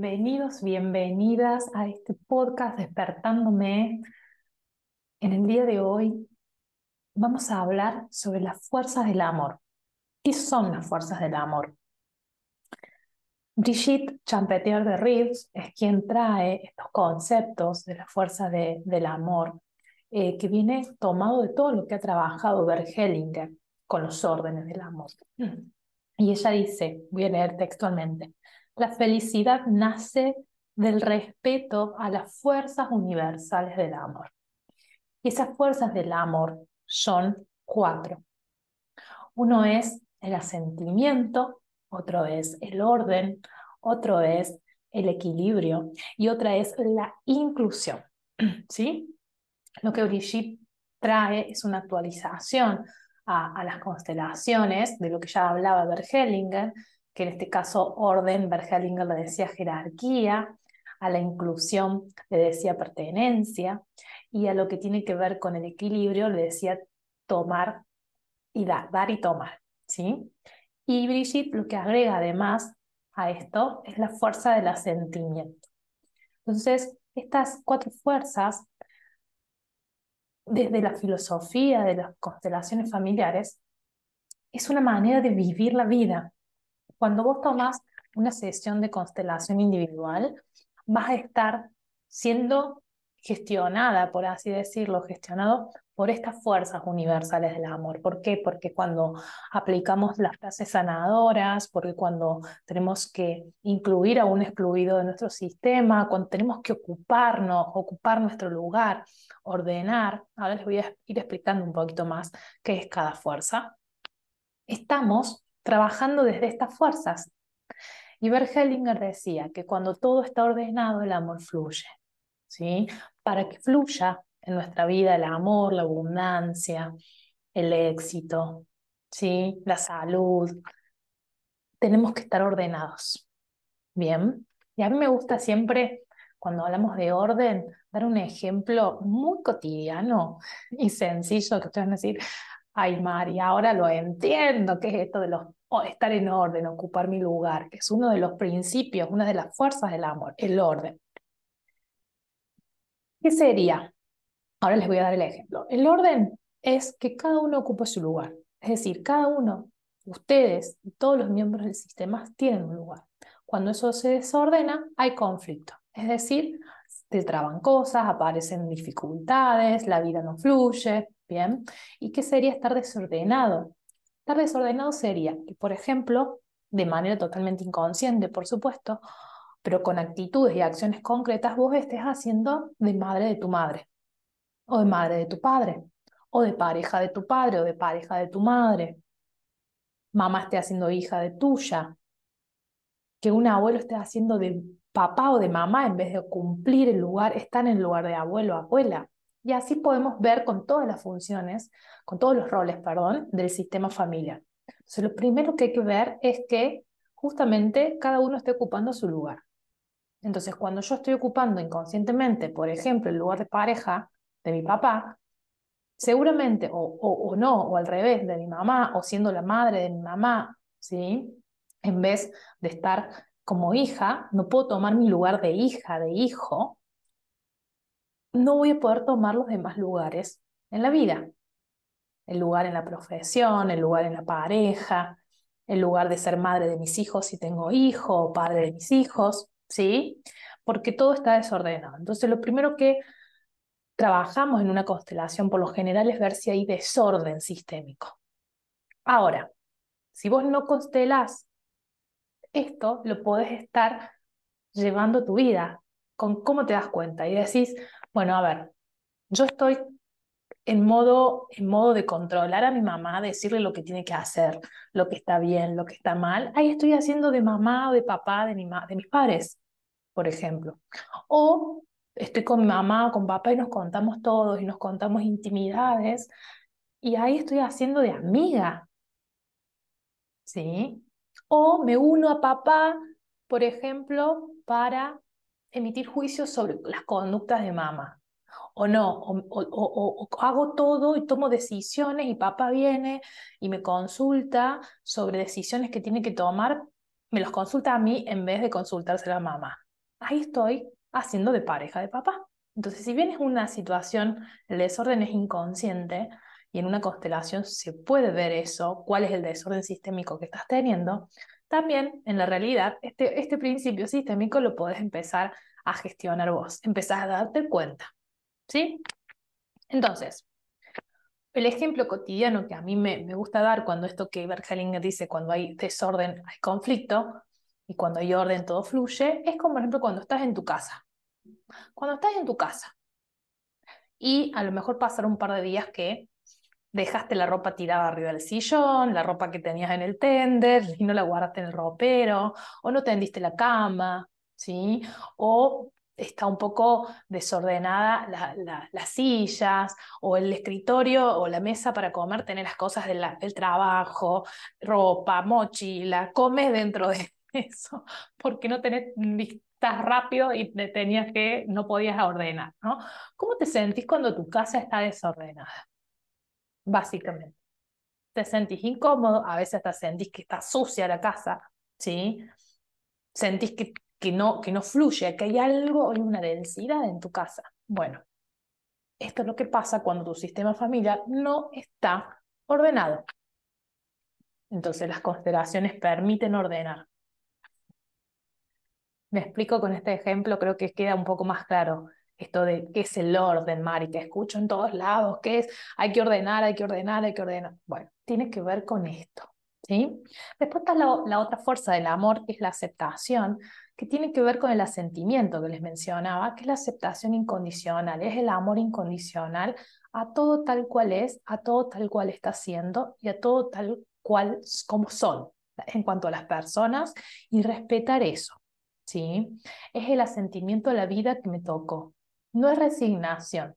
Bienvenidos, bienvenidas a este podcast Despertándome. En el día de hoy vamos a hablar sobre las fuerzas del amor. ¿Qué son las fuerzas del amor? Brigitte Champetier de Rives es quien trae estos conceptos de las fuerzas del amor, eh, que viene tomado de todo lo que ha trabajado Bert Hellinger con los órdenes del amor. Y ella dice, voy a leer textualmente, la felicidad nace del respeto a las fuerzas universales del amor. Y esas fuerzas del amor son cuatro. Uno es el asentimiento, otro es el orden, otro es el equilibrio y otra es la inclusión. ¿Sí? Lo que Brigitte trae es una actualización a, las constelaciones de lo que ya hablaba Bergelinger, que en este caso orden, Bergelinger le decía jerarquía, a la inclusión le decía pertenencia, y a lo que tiene que ver con el equilibrio le decía tomar y dar, dar y tomar, ¿sí? Y Brigitte lo que agrega además a esto es la fuerza del asentimiento. Entonces, estas cuatro fuerzas, desde la filosofía de las constelaciones familiares, es una manera de vivir la vida, cuando vos tomas una sesión de constelación individual, vas a estar siendo gestionada, por así decirlo, gestionado por estas fuerzas universales del amor. ¿Por qué? Porque cuando aplicamos las frases sanadoras, porque cuando tenemos que incluir a un excluido de nuestro sistema, cuando tenemos que ocuparnos, ocupar nuestro lugar, ordenar, ahora les voy a ir explicando un poquito más qué es cada fuerza, estamos trabajando desde estas fuerzas. Y Hellinger decía que cuando todo está ordenado, el amor fluye. ¿sí? Para que fluya en nuestra vida el amor, la abundancia, el éxito, ¿sí? la salud, tenemos que estar ordenados. Bien, y a mí me gusta siempre, cuando hablamos de orden, dar un ejemplo muy cotidiano y sencillo que ustedes van a decir, ay María, ahora lo entiendo, ¿qué es esto de los estar en orden, ocupar mi lugar, que es uno de los principios, una de las fuerzas del amor, el orden. ¿Qué sería? Ahora les voy a dar el ejemplo. El orden es que cada uno ocupe su lugar. Es decir, cada uno, ustedes y todos los miembros del sistema tienen un lugar. Cuando eso se desordena, hay conflicto. Es decir, se traban cosas, aparecen dificultades, la vida no fluye, ¿bien? ¿Y qué sería estar desordenado? Estar desordenado sería que, por ejemplo, de manera totalmente inconsciente, por supuesto, pero con actitudes y acciones concretas, vos estés haciendo de madre de tu madre, o de madre de tu padre, o de pareja de tu padre, o de pareja de tu madre. Mamá esté haciendo hija de tuya. Que un abuelo esté haciendo de papá o de mamá en vez de cumplir el lugar, estar en el lugar de abuelo o abuela. Y así podemos ver con todas las funciones, con todos los roles, perdón, del sistema familiar. Entonces, lo primero que hay que ver es que justamente cada uno esté ocupando su lugar. Entonces, cuando yo estoy ocupando inconscientemente, por ejemplo, el lugar de pareja de mi papá, seguramente, o, o, no, o al revés, de mi mamá, o siendo la madre de mi mamá, ¿sí? En vez de estar como hija, no puedo tomar mi lugar de hija, de hijo, no voy a poder tomar los demás lugares en la vida. El lugar en la profesión, el lugar en la pareja, el lugar de ser madre de mis hijos si tengo hijo, o padre de mis hijos, ¿sí? Porque todo está desordenado. Entonces, lo primero que trabajamos en una constelación por lo general es ver si hay desorden sistémico. Ahora, si vos no constelás esto, lo podés estar llevando tu vida. ¿Con cómo te das cuenta? Y decís, bueno, a ver, yo estoy en modo, en modo de controlar a mi mamá, decirle lo que tiene que hacer, lo que está bien, lo que está mal. Ahí estoy haciendo de mamá o de papá de, mi, de mis padres, por ejemplo. O estoy con mi mamá o con papá y nos contamos todos y nos contamos intimidades. Y ahí estoy haciendo de amiga. ¿Sí? O me uno a papá, por ejemplo, para emitir juicios sobre las conductas de mamá. O no, o, hago todo y tomo decisiones y papá viene y me consulta sobre decisiones que tiene que tomar me los consulta a mí en vez de consultárselo a mamá. Ahí estoy haciendo de pareja de papá. Entonces, si bien es una situación, el desorden es inconsciente y en una constelación se puede ver eso, cuál es el desorden sistémico que estás teniendo, también en la realidad este, este principio sistémico lo puedes empezar a gestionar vos, empezás a darte cuenta. ¿Sí? Entonces, el ejemplo cotidiano que a mí me, me gusta dar cuando esto que Bergelinger dice, cuando hay desorden, hay conflicto, y cuando hay orden todo fluye, es como por ejemplo cuando estás en tu casa. Cuando estás en tu casa y a lo mejor pasaron un par de días que dejaste la ropa tirada arriba del sillón, la ropa que tenías en el tender y no la guardaste en el ropero, o no tendiste la cama, ¿sí? O está un poco desordenada las sillas o el escritorio o la mesa para comer, tener las cosas del trabajo, ropa, mochila, comes dentro de eso, porque no tenés listas rápido y te tenías que, no podías ordenar, ¿no? ¿Cómo te sentís cuando tu casa está desordenada? Básicamente. Te sentís incómodo, a veces te sentís que está sucia la casa, ¿sí? Sentís que, que, no, que no fluye, que hay algo, hay una densidad en tu casa. Bueno, esto es lo que pasa cuando tu sistema familiar no está ordenado. Entonces las constelaciones permiten ordenar. Me explico con este ejemplo, creo que queda un poco más claro esto de qué es el orden, Mari, que escucho en todos lados, qué es, hay que ordenar, hay que ordenar, hay que ordenar. Bueno, tiene que ver con esto, ¿sí? Después está la, la otra fuerza del amor, que es la aceptación, que tiene que ver con el asentimiento que les mencionaba, que es la aceptación incondicional, es el amor incondicional a todo tal cual es, a todo tal cual está siendo y a todo tal cual como son en cuanto a las personas y respetar eso. ¿sí? Es el asentimiento a la vida que me tocó. No es resignación,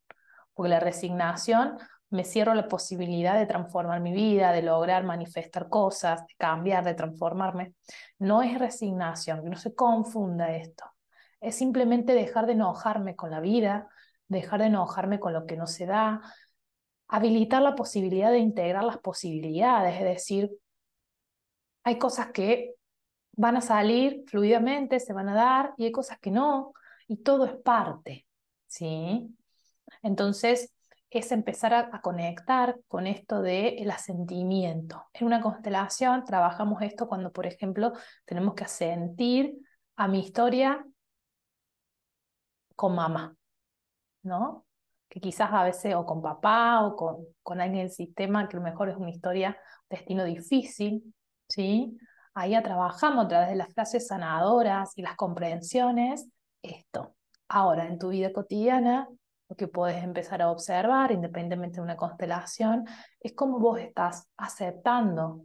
porque la resignación me cierro la posibilidad de transformar mi vida, de lograr manifestar cosas, de cambiar, de transformarme. No es resignación, no se confunda esto. Es simplemente dejar de enojarme con la vida, dejar de enojarme con lo que no se da, habilitar la posibilidad de integrar las posibilidades, es decir, hay cosas que van a salir fluidamente, se van a dar, y hay cosas que no, y todo es parte, ¿sí? Entonces, es empezar a, conectar con esto del el asentimiento. En una constelación trabajamos esto cuando, por ejemplo, tenemos que asentir a mi historia con mamá, ¿no? Que quizás a veces o con papá o con, con alguien del sistema, que a lo mejor es una historia, destino difícil, ¿sí? Ahí trabajamos a través de las frases sanadoras y las comprensiones esto. Ahora, en tu vida cotidiana, lo que puedes empezar a observar, independientemente de una constelación, es cómo vos estás aceptando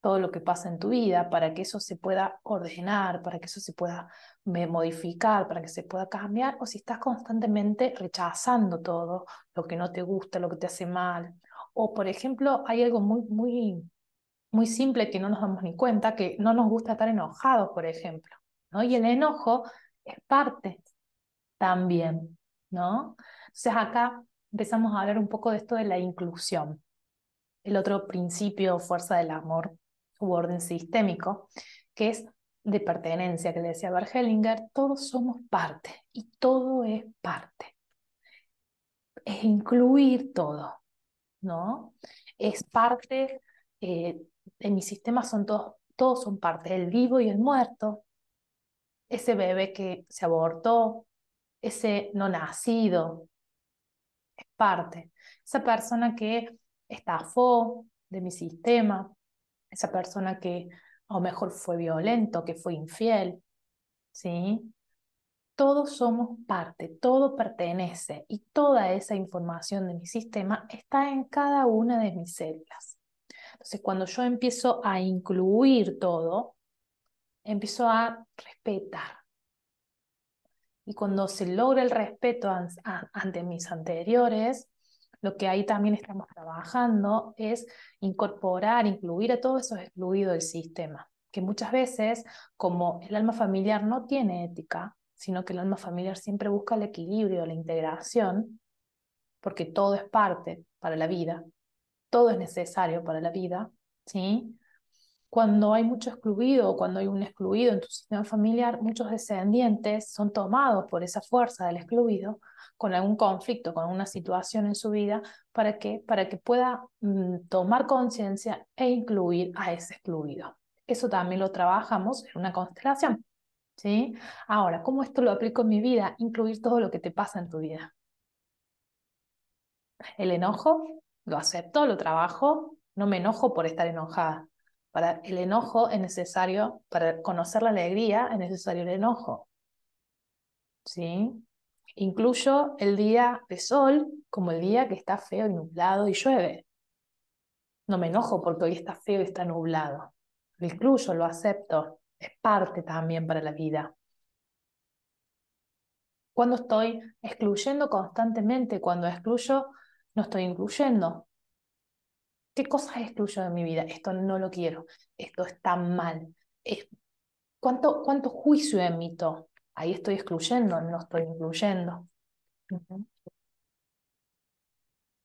todo lo que pasa en tu vida para que eso se pueda ordenar, para que eso se pueda modificar, para que se pueda cambiar, o si estás constantemente rechazando todo lo que no te gusta, lo que te hace mal. O, por ejemplo, hay algo muy, muy muy simple que no nos damos ni cuenta, que no nos gusta estar enojados, por ejemplo, ¿no? Y el enojo es parte también, ¿no? Entonces acá empezamos a hablar un poco de esto de la inclusión. El otro principio, fuerza del amor u orden sistémico, que es de pertenencia, que le decía Hellinger, todos somos parte y todo es parte. Es incluir todo, ¿no? Es parte eh, en mi sistema son todos, todos son parte, el vivo y el muerto, ese bebé que se abortó, ese no nacido, es parte. Esa persona que estafó de mi sistema, esa persona que a lo mejor fue violento, que fue infiel, ¿sí? Todos somos parte, todo pertenece y toda esa información de mi sistema está en cada una de mis células. Entonces, cuando yo empiezo a incluir todo, empiezo a respetar. Y cuando se logra el respeto ante mis anteriores, lo que ahí también estamos trabajando es incorporar, incluir a todos esos excluidos del sistema. Que muchas veces, como el alma familiar no tiene ética, sino que el alma familiar siempre busca el equilibrio, la integración, porque todo es parte para la vida, todo es necesario para la vida, ¿sí? Cuando hay mucho excluido cuando hay un excluido en tu sistema familiar, muchos descendientes son tomados por esa fuerza del excluido con algún conflicto, con una situación en su vida, para que, para que pueda mm, tomar conciencia e incluir a ese excluido. Eso también lo trabajamos en una constelación. ¿sí? Ahora, ¿cómo esto lo aplico en mi vida? Incluir todo lo que te pasa en tu vida. El enojo, lo acepto, lo trabajo, no me enojo por estar enojada para el enojo es necesario, para conocer la alegría es necesario el enojo. ¿Sí? Incluyo el día de sol como el día que está feo y nublado y llueve. No me enojo porque hoy está feo y está nublado. Lo incluyo, lo acepto. Es parte también para la vida. Cuando estoy excluyendo constantemente, cuando excluyo, no estoy incluyendo. ¿Qué cosas excluyo de mi vida? Esto no lo quiero, esto está mal. ¿Cuánto, ¿Cuánto juicio emito? Ahí estoy excluyendo, no estoy incluyendo.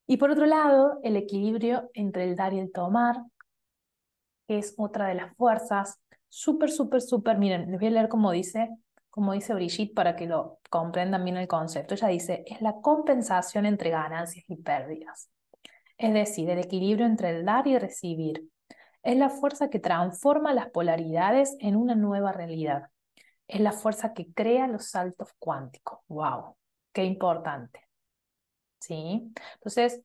Y por otro lado, el equilibrio entre el dar y el tomar, que es otra de las fuerzas, súper, súper, súper, miren, les voy a leer como dice, como dice Brigitte para que lo comprendan bien el concepto. Ella dice, es la compensación entre ganancias y pérdidas es decir, el equilibrio entre el dar y recibir. Es la fuerza que transforma las polaridades en una nueva realidad. Es la fuerza que crea los saltos cuánticos. ¡Wow! ¡Qué importante! ¿Sí? Entonces,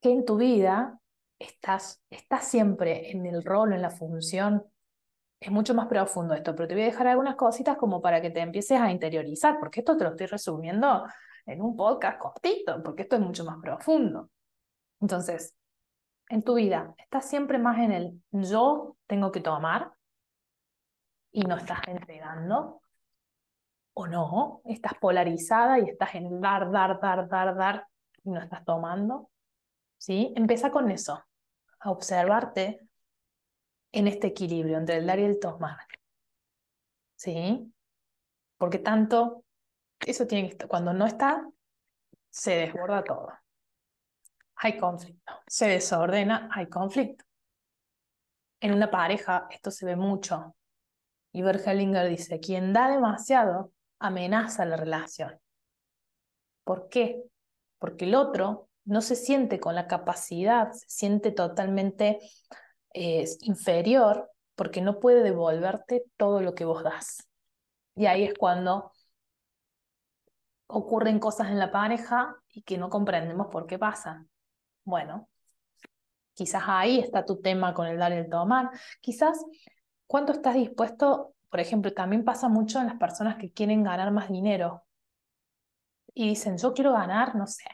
que en tu vida estás, estás siempre en el rol, en la función. Es mucho más profundo esto, pero te voy a dejar algunas cositas como para que te empieces a interiorizar, porque esto te lo estoy resumiendo en un podcast cortito, porque esto es mucho más profundo. Entonces, en tu vida, estás siempre más en el yo tengo que tomar y no estás entregando, o no, estás polarizada y estás en dar, dar, dar, dar, dar y no estás tomando. ¿Sí? Empieza con eso, a observarte en este equilibrio entre el dar y el tomar. ¿Sí? Porque tanto eso tiene. Cuando no está, se desborda todo. Hay conflicto. Se desordena, hay conflicto. En una pareja esto se ve mucho. Y Bergelinger dice, quien da demasiado amenaza la relación. ¿Por qué? Porque el otro no se siente con la capacidad, se siente totalmente eh, inferior porque no puede devolverte todo lo que vos das. Y ahí es cuando ocurren cosas en la pareja y que no comprendemos por qué pasan. Bueno, quizás ahí está tu tema con el dar y el tomar. Quizás cuánto estás dispuesto, por ejemplo, también pasa mucho en las personas que quieren ganar más dinero y dicen, yo quiero ganar, no sé,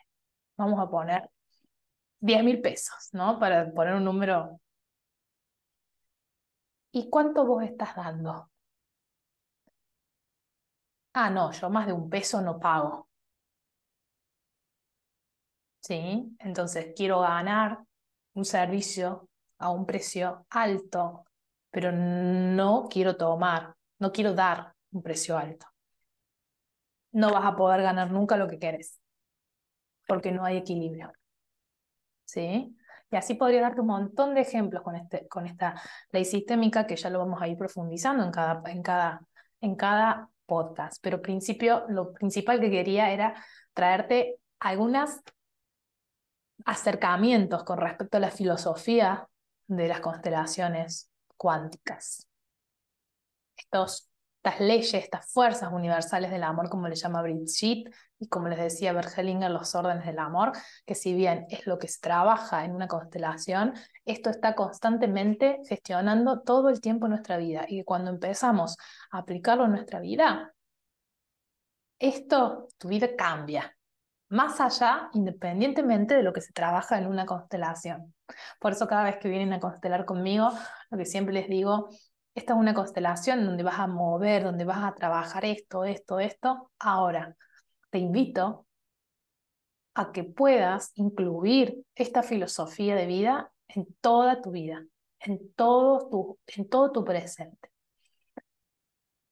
vamos a poner 10 mil pesos, ¿no? Para poner un número. ¿Y cuánto vos estás dando? Ah, no, yo más de un peso no pago. ¿Sí? Entonces quiero ganar un servicio a un precio alto, pero no quiero tomar, no quiero dar un precio alto. No vas a poder ganar nunca lo que quieres, porque no hay equilibrio. ¿Sí? Y así podría darte un montón de ejemplos con, este, con esta ley sistémica que ya lo vamos a ir profundizando en cada, en cada, en cada podcast, pero principio, lo principal que quería era traerte algunos acercamientos con respecto a la filosofía de las constelaciones cuánticas. Estos estas leyes, estas fuerzas universales del amor, como le llama Brigitte, y como les decía Bergelinger, los órdenes del amor, que si bien es lo que se trabaja en una constelación, esto está constantemente gestionando todo el tiempo nuestra vida. Y cuando empezamos a aplicarlo en nuestra vida, esto, tu vida cambia. Más allá, independientemente de lo que se trabaja en una constelación. Por eso cada vez que vienen a constelar conmigo, lo que siempre les digo esta es una constelación donde vas a mover, donde vas a trabajar esto, esto, esto. Ahora, te invito a que puedas incluir esta filosofía de vida en toda tu vida, en todo tu, en todo tu presente.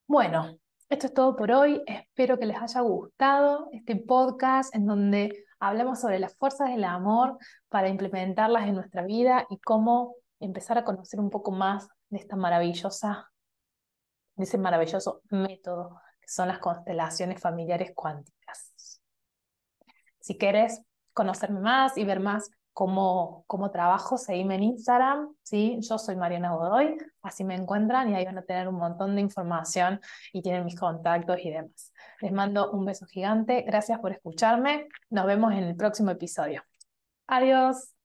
Bueno, esto es todo por hoy. Espero que les haya gustado este podcast en donde hablamos sobre las fuerzas del amor para implementarlas en nuestra vida y cómo empezar a conocer un poco más de esta maravillosa, de ese maravilloso método que son las constelaciones familiares cuánticas. Si quieres conocerme más y ver más cómo, cómo trabajo, seguime en Instagram, ¿sí? Yo soy Mariana Godoy, así me encuentran y ahí van a tener un montón de información y tienen mis contactos y demás. Les mando un beso gigante, gracias por escucharme, nos vemos en el próximo episodio. Adiós.